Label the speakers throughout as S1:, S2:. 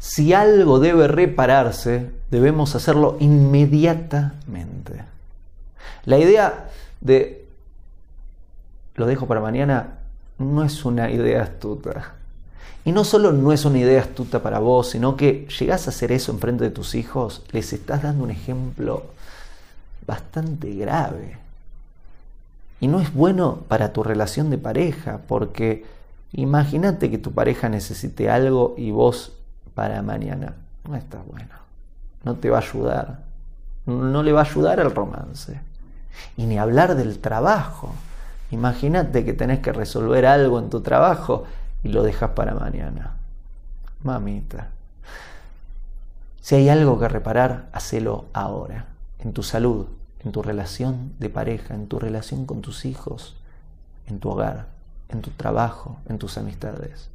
S1: si algo debe repararse, debemos hacerlo inmediatamente. La idea de lo dejo para mañana no es una idea astuta. Y no solo no es una idea astuta para vos, sino que llegás a hacer eso enfrente de tus hijos, les estás dando un ejemplo bastante grave. Y no es bueno para tu relación de pareja, porque imagínate que tu pareja necesite algo y vos para mañana. No está bueno. No te va a ayudar. No le va a ayudar al romance. Y ni hablar del trabajo. Imagínate que tenés que resolver algo en tu trabajo y lo dejas para mañana. Mamita. Si hay algo que reparar, hacelo ahora. En tu salud, en tu relación de pareja, en tu relación con tus hijos, en tu hogar, en tu trabajo, en tus amistades.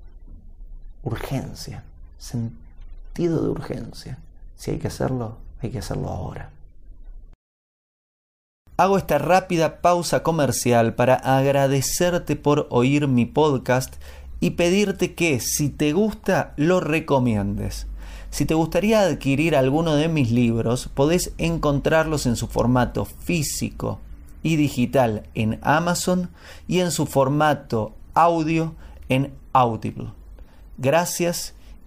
S1: Urgencia, sentido de urgencia. Si hay que hacerlo, hay que hacerlo ahora. Hago esta rápida pausa comercial para agradecerte por oír mi podcast y pedirte que si te gusta lo recomiendes. Si te gustaría adquirir alguno de mis libros, podés encontrarlos en su formato físico y digital en Amazon y en su formato audio en Audible. Gracias